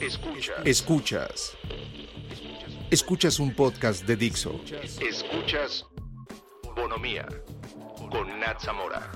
Escuchas. Escuchas. Escuchas un podcast de Dixo. Escuchas Bonomía con Nat Zamora.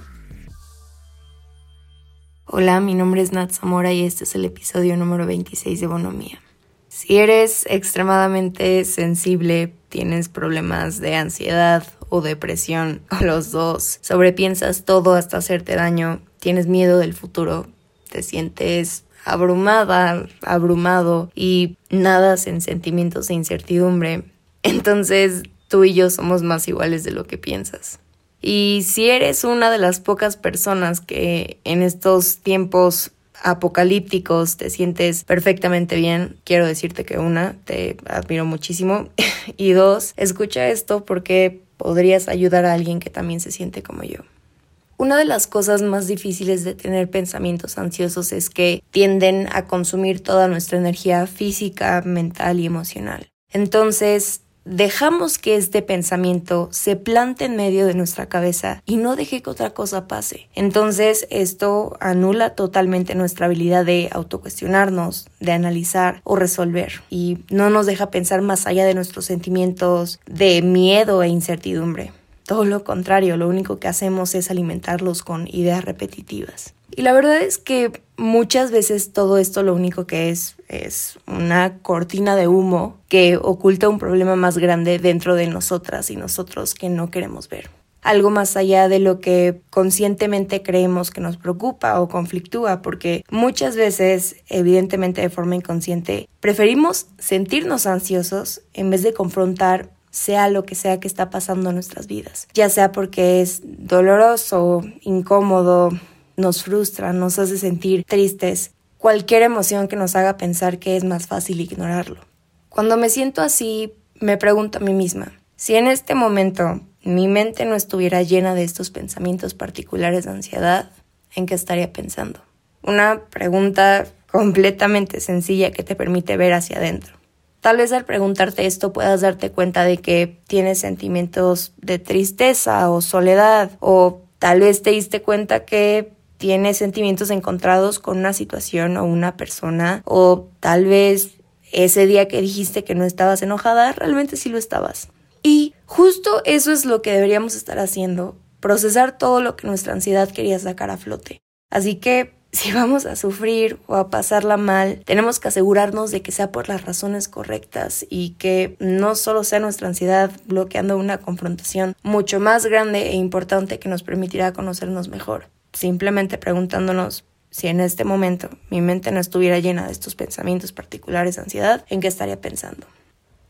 Hola, mi nombre es Nat Zamora y este es el episodio número 26 de Bonomía. Si eres extremadamente sensible, tienes problemas de ansiedad o depresión o los dos, sobrepiensas todo hasta hacerte daño, tienes miedo del futuro, te sientes abrumada, abrumado y nadas en sentimientos de incertidumbre, entonces tú y yo somos más iguales de lo que piensas. Y si eres una de las pocas personas que en estos tiempos apocalípticos te sientes perfectamente bien, quiero decirte que una, te admiro muchísimo y dos, escucha esto porque podrías ayudar a alguien que también se siente como yo. Una de las cosas más difíciles de tener pensamientos ansiosos es que tienden a consumir toda nuestra energía física, mental y emocional. Entonces, dejamos que este pensamiento se plante en medio de nuestra cabeza y no deje que otra cosa pase. Entonces esto anula totalmente nuestra habilidad de autocuestionarnos, de analizar o resolver y no nos deja pensar más allá de nuestros sentimientos de miedo e incertidumbre. Todo lo contrario, lo único que hacemos es alimentarlos con ideas repetitivas. Y la verdad es que muchas veces todo esto lo único que es es una cortina de humo que oculta un problema más grande dentro de nosotras y nosotros que no queremos ver. Algo más allá de lo que conscientemente creemos que nos preocupa o conflictúa, porque muchas veces, evidentemente de forma inconsciente, preferimos sentirnos ansiosos en vez de confrontar sea lo que sea que está pasando en nuestras vidas, ya sea porque es doloroso, incómodo, nos frustra, nos hace sentir tristes, cualquier emoción que nos haga pensar que es más fácil ignorarlo. Cuando me siento así, me pregunto a mí misma, si en este momento mi mente no estuviera llena de estos pensamientos particulares de ansiedad, ¿en qué estaría pensando? Una pregunta completamente sencilla que te permite ver hacia adentro. Tal vez al preguntarte esto puedas darte cuenta de que tienes sentimientos de tristeza o soledad o tal vez te diste cuenta que tienes sentimientos encontrados con una situación o una persona o tal vez ese día que dijiste que no estabas enojada, realmente sí lo estabas. Y justo eso es lo que deberíamos estar haciendo, procesar todo lo que nuestra ansiedad quería sacar a flote. Así que si vamos a sufrir o a pasarla mal, tenemos que asegurarnos de que sea por las razones correctas y que no solo sea nuestra ansiedad bloqueando una confrontación mucho más grande e importante que nos permitirá conocernos mejor. Simplemente preguntándonos si en este momento mi mente no estuviera llena de estos pensamientos particulares de ansiedad, ¿en qué estaría pensando?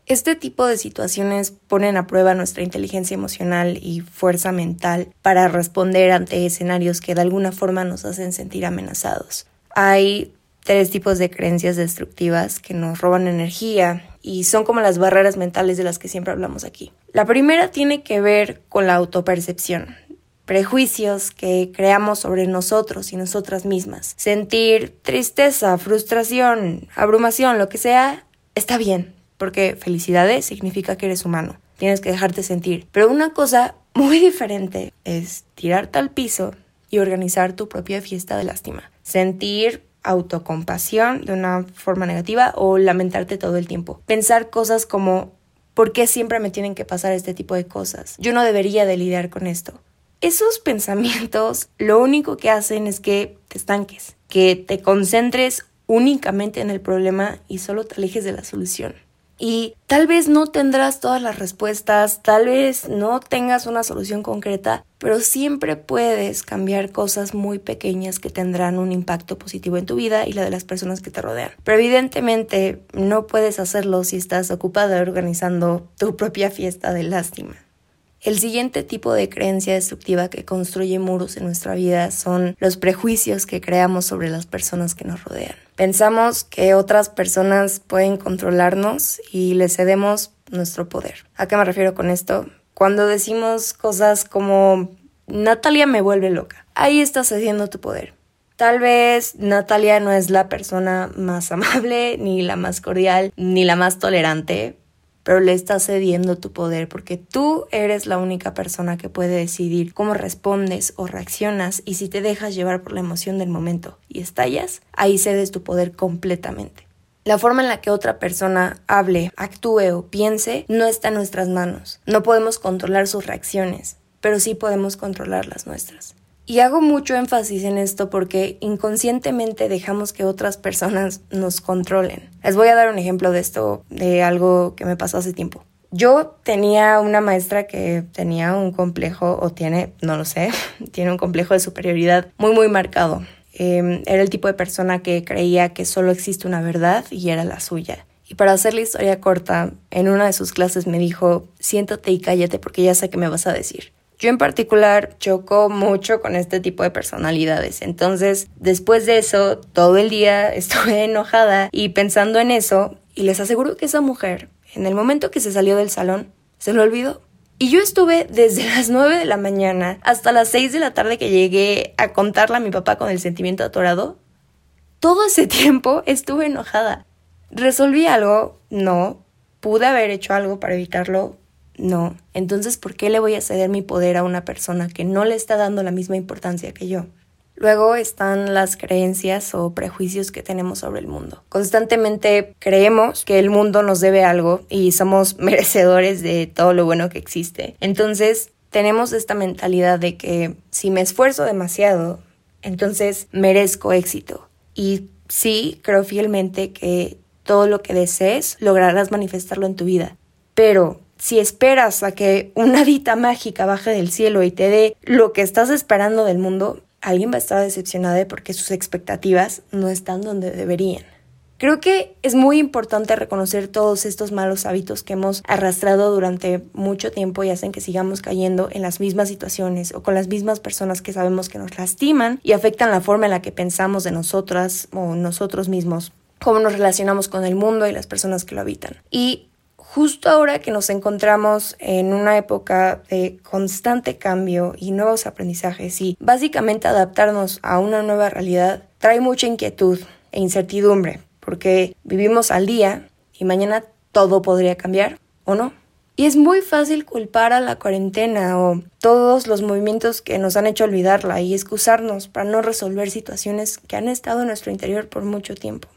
Este tipo de situaciones ponen a prueba nuestra inteligencia emocional y fuerza mental para responder ante escenarios que de alguna forma nos hacen sentir amenazados. Hay tres tipos de creencias destructivas que nos roban energía y son como las barreras mentales de las que siempre hablamos aquí. La primera tiene que ver con la autopercepción, prejuicios que creamos sobre nosotros y nosotras mismas. Sentir tristeza, frustración, abrumación, lo que sea, está bien, porque felicidades significa que eres humano. Tienes que dejarte sentir. Pero una cosa muy diferente es tirarte al piso y organizar tu propia fiesta de lástima. Sentir autocompasión de una forma negativa o lamentarte todo el tiempo. Pensar cosas como ¿por qué siempre me tienen que pasar este tipo de cosas? Yo no debería de lidiar con esto. Esos pensamientos lo único que hacen es que te estanques, que te concentres únicamente en el problema y solo te alejes de la solución. Y tal vez no tendrás todas las respuestas, tal vez no tengas una solución concreta, pero siempre puedes cambiar cosas muy pequeñas que tendrán un impacto positivo en tu vida y la de las personas que te rodean. Pero evidentemente no puedes hacerlo si estás ocupada organizando tu propia fiesta de lástima. El siguiente tipo de creencia destructiva que construye muros en nuestra vida son los prejuicios que creamos sobre las personas que nos rodean. Pensamos que otras personas pueden controlarnos y les cedemos nuestro poder. ¿A qué me refiero con esto? Cuando decimos cosas como Natalia me vuelve loca, ahí estás cediendo tu poder. Tal vez Natalia no es la persona más amable, ni la más cordial, ni la más tolerante, pero le estás cediendo tu poder porque tú eres la única persona que puede decidir cómo respondes o reaccionas y si te dejas llevar por la emoción del momento y estallas, ahí cedes tu poder completamente. La forma en la que otra persona hable, actúe o piense no está en nuestras manos. No podemos controlar sus reacciones, pero sí podemos controlar las nuestras. Y hago mucho énfasis en esto porque inconscientemente dejamos que otras personas nos controlen. Les voy a dar un ejemplo de esto, de algo que me pasó hace tiempo. Yo tenía una maestra que tenía un complejo, o tiene, no lo sé, tiene un complejo de superioridad muy, muy marcado. Em, era el tipo de persona que creía que solo existe una verdad y era la suya. Y para hacer la historia corta, en una de sus clases me dijo, siéntate y cállate porque ya sé qué me vas a decir. Yo en particular choco mucho con este tipo de personalidades. Entonces, después de eso, todo el día estuve enojada y pensando en eso, y les aseguro que esa mujer en el momento que se salió del salón, se lo olvidó. Y yo estuve desde las 9 de la mañana hasta las 6 de la tarde que llegué a contarle a mi papá con el sentimiento atorado. Todo ese tiempo estuve enojada. ¿Resolví algo? No. ¿Pude haber hecho algo para evitarlo? No. Entonces, ¿por qué le voy a ceder mi poder a una persona que no le está dando la misma importancia que yo? Luego están las creencias o prejuicios que tenemos sobre el mundo. Constantemente creemos que el mundo nos debe algo y somos merecedores de todo lo bueno que existe. Entonces tenemos esta mentalidad de que si me esfuerzo demasiado, entonces merezco éxito. Y sí, creo fielmente que todo lo que desees lograrás manifestarlo en tu vida. Pero si esperas a que una dita mágica baje del cielo y te dé lo que estás esperando del mundo, alguien va a estar decepcionado porque sus expectativas no están donde deberían. Creo que es muy importante reconocer todos estos malos hábitos que hemos arrastrado durante mucho tiempo y hacen que sigamos cayendo en las mismas situaciones o con las mismas personas que sabemos que nos lastiman y afectan la forma en la que pensamos de nosotras o nosotros mismos, cómo nos relacionamos con el mundo y las personas que lo habitan. Y justo ahora que nos encontramos en una época de constante cambio y nuevos aprendizajes y básicamente adaptarnos a una nueva realidad trae mucha inquietud e incertidumbre porque vivimos al día y mañana todo podría cambiar o no. Y es muy fácil culpar a la cuarentena o todos los movimientos que nos han hecho olvidarla y excusarnos para no resolver situaciones que han estado en nuestro interior por mucho tiempo.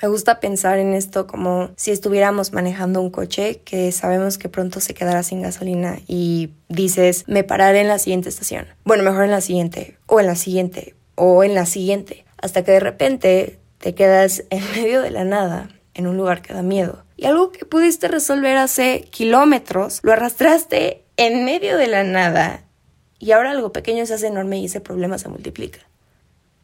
Me gusta pensar en esto como si estuviéramos manejando un coche que sabemos que pronto se quedará sin gasolina y dices, me pararé en la siguiente estación. Bueno, mejor en la siguiente, o en la siguiente, o en la siguiente, hasta que de repente te quedas en medio de la nada, en un lugar que da miedo. Y algo que pudiste resolver hace kilómetros, lo arrastraste en medio de la nada. Y ahora algo pequeño se hace enorme y ese problema se multiplica.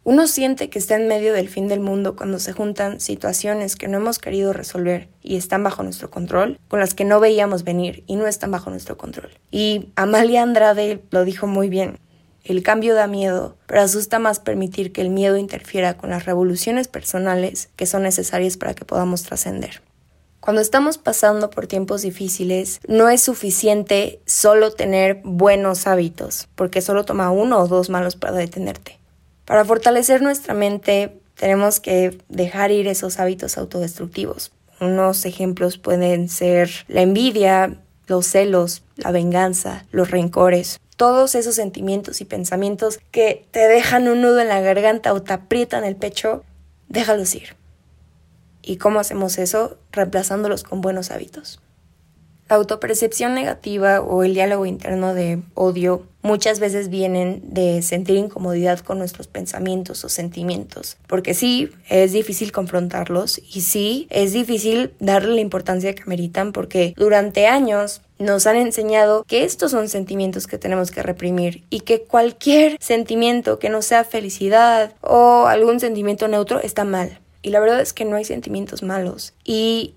Uno siente que está en medio del fin del mundo cuando se juntan situaciones que no hemos querido resolver y están bajo nuestro control, con las que no veíamos venir y no están bajo nuestro control. Y Amalia Andrade lo dijo muy bien. El cambio da miedo, pero asusta más permitir que el miedo interfiera con las revoluciones personales que son necesarias para que podamos trascender. Cuando estamos pasando por tiempos difíciles, no es suficiente solo tener buenos hábitos, porque solo toma uno o dos malos para detenerte. Para fortalecer nuestra mente tenemos que dejar ir esos hábitos autodestructivos. Unos ejemplos pueden ser la envidia, los celos, la venganza, los rencores, todos esos sentimientos y pensamientos que te dejan un nudo en la garganta o te aprietan el pecho, déjalos ir. ¿Y cómo hacemos eso? Reemplazándolos con buenos hábitos. La autopercepción negativa o el diálogo interno de odio muchas veces vienen de sentir incomodidad con nuestros pensamientos o sentimientos, porque sí, es difícil confrontarlos y sí, es difícil darle la importancia que meritan porque durante años nos han enseñado que estos son sentimientos que tenemos que reprimir y que cualquier sentimiento que no sea felicidad o algún sentimiento neutro está mal. Y la verdad es que no hay sentimientos malos. Y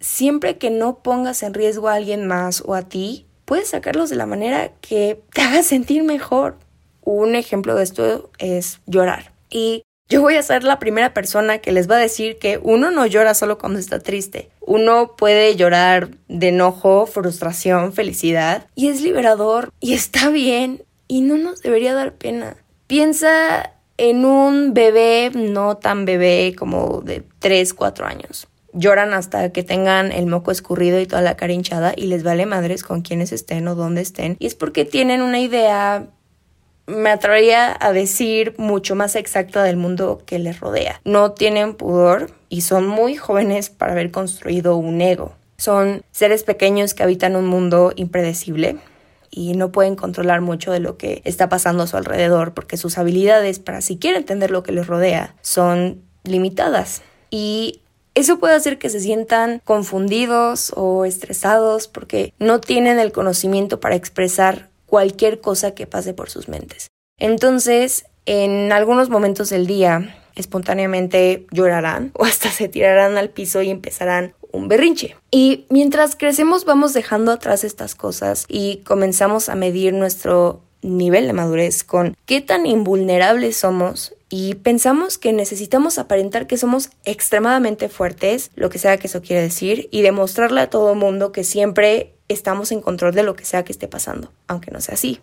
siempre que no pongas en riesgo a alguien más o a ti, puedes sacarlos de la manera que te haga sentir mejor. Un ejemplo de esto es llorar. Y yo voy a ser la primera persona que les va a decir que uno no llora solo cuando está triste. Uno puede llorar de enojo, frustración, felicidad. Y es liberador y está bien y no nos debería dar pena. Piensa en un bebé no tan bebé como de 3, 4 años lloran hasta que tengan el moco escurrido y toda la cara hinchada y les vale madres con quienes estén o dónde estén. Y es porque tienen una idea me atrevería a decir mucho más exacta del mundo que les rodea. No tienen pudor y son muy jóvenes para haber construido un ego. Son seres pequeños que habitan un mundo impredecible y no pueden controlar mucho de lo que está pasando a su alrededor porque sus habilidades para siquiera entender lo que les rodea son limitadas. Y eso puede hacer que se sientan confundidos o estresados porque no tienen el conocimiento para expresar cualquier cosa que pase por sus mentes. Entonces, en algunos momentos del día, espontáneamente llorarán o hasta se tirarán al piso y empezarán un berrinche. Y mientras crecemos vamos dejando atrás estas cosas y comenzamos a medir nuestro nivel de madurez con qué tan invulnerables somos y pensamos que necesitamos aparentar que somos extremadamente fuertes, lo que sea que eso quiere decir, y demostrarle a todo mundo que siempre estamos en control de lo que sea que esté pasando, aunque no sea así.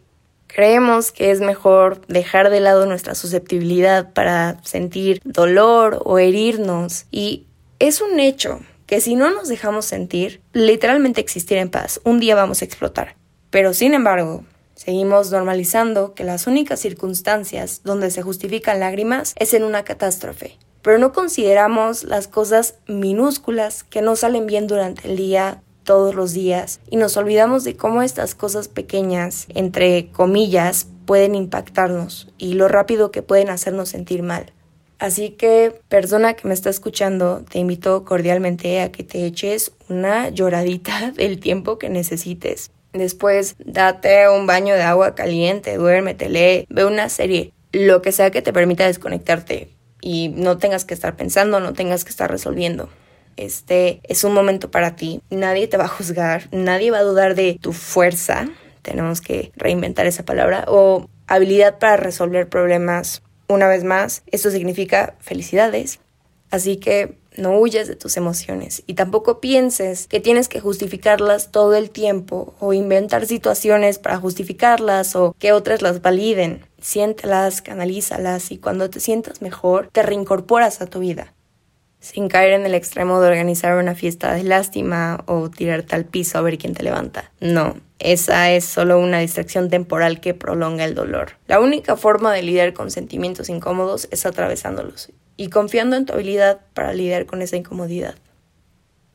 Creemos que es mejor dejar de lado nuestra susceptibilidad para sentir dolor o herirnos y es un hecho que si no nos dejamos sentir, literalmente existir en paz, un día vamos a explotar. Pero sin embargo, seguimos normalizando que las únicas circunstancias donde se justifican lágrimas es en una catástrofe. Pero no consideramos las cosas minúsculas que no salen bien durante el día todos los días y nos olvidamos de cómo estas cosas pequeñas, entre comillas, pueden impactarnos y lo rápido que pueden hacernos sentir mal. Así que, persona que me está escuchando, te invito cordialmente a que te eches una lloradita del tiempo que necesites. Después, date un baño de agua caliente, duérmete, lee, ve una serie, lo que sea que te permita desconectarte y no tengas que estar pensando, no tengas que estar resolviendo. Este es un momento para ti. Nadie te va a juzgar, nadie va a dudar de tu fuerza. Tenemos que reinventar esa palabra o habilidad para resolver problemas una vez más, esto significa felicidades. Así que no huyas de tus emociones y tampoco pienses que tienes que justificarlas todo el tiempo o inventar situaciones para justificarlas o que otras las validen. Siéntelas, canalízalas y cuando te sientas mejor te reincorporas a tu vida sin caer en el extremo de organizar una fiesta de lástima o tirarte al piso a ver quién te levanta. No, esa es solo una distracción temporal que prolonga el dolor. La única forma de lidiar con sentimientos incómodos es atravesándolos y confiando en tu habilidad para lidiar con esa incomodidad.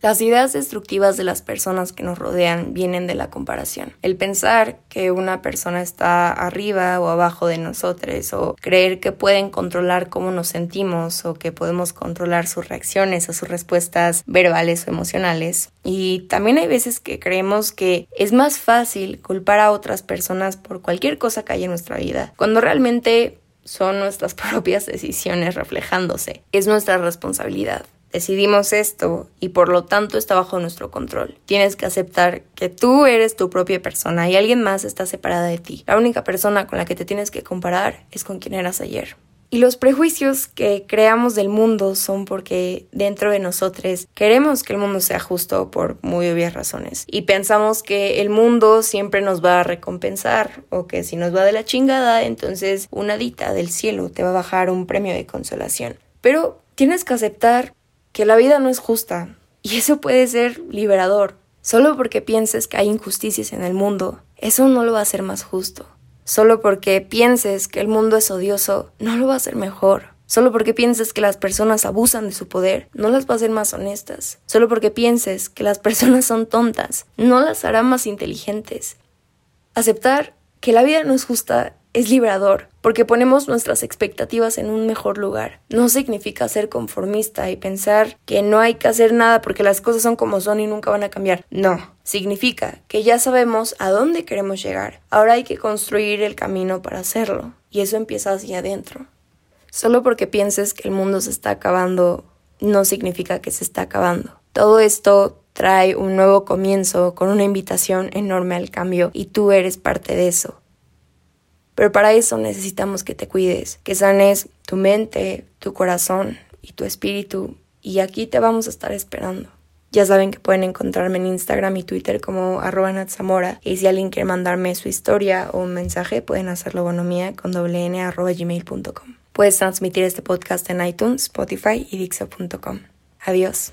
Las ideas destructivas de las personas que nos rodean vienen de la comparación. El pensar que una persona está arriba o abajo de nosotros o creer que pueden controlar cómo nos sentimos o que podemos controlar sus reacciones o sus respuestas verbales o emocionales. Y también hay veces que creemos que es más fácil culpar a otras personas por cualquier cosa que haya en nuestra vida, cuando realmente son nuestras propias decisiones reflejándose. Es nuestra responsabilidad. Decidimos esto y por lo tanto está bajo nuestro control. Tienes que aceptar que tú eres tu propia persona y alguien más está separada de ti. La única persona con la que te tienes que comparar es con quien eras ayer. Y los prejuicios que creamos del mundo son porque dentro de nosotros queremos que el mundo sea justo por muy obvias razones. Y pensamos que el mundo siempre nos va a recompensar o que si nos va de la chingada, entonces una dita del cielo te va a bajar un premio de consolación. Pero tienes que aceptar que la vida no es justa. Y eso puede ser liberador. Solo porque pienses que hay injusticias en el mundo, eso no lo va a hacer más justo. Solo porque pienses que el mundo es odioso, no lo va a hacer mejor. Solo porque pienses que las personas abusan de su poder, no las va a hacer más honestas. Solo porque pienses que las personas son tontas, no las hará más inteligentes. Aceptar que la vida no es justa es liberador, porque ponemos nuestras expectativas en un mejor lugar. No significa ser conformista y pensar que no hay que hacer nada porque las cosas son como son y nunca van a cambiar. No, significa que ya sabemos a dónde queremos llegar. Ahora hay que construir el camino para hacerlo, y eso empieza hacia adentro. Solo porque pienses que el mundo se está acabando, no significa que se está acabando. Todo esto trae un nuevo comienzo con una invitación enorme al cambio y tú eres parte de eso. Pero para eso necesitamos que te cuides, que sanes tu mente, tu corazón y tu espíritu. Y aquí te vamos a estar esperando. Ya saben que pueden encontrarme en Instagram y Twitter como arroba natzamora. Y si alguien quiere mandarme su historia o un mensaje, pueden hacerlo bonomía con doble n arroba gmail.com. Puedes transmitir este podcast en iTunes, Spotify y Dixo.com. Adiós.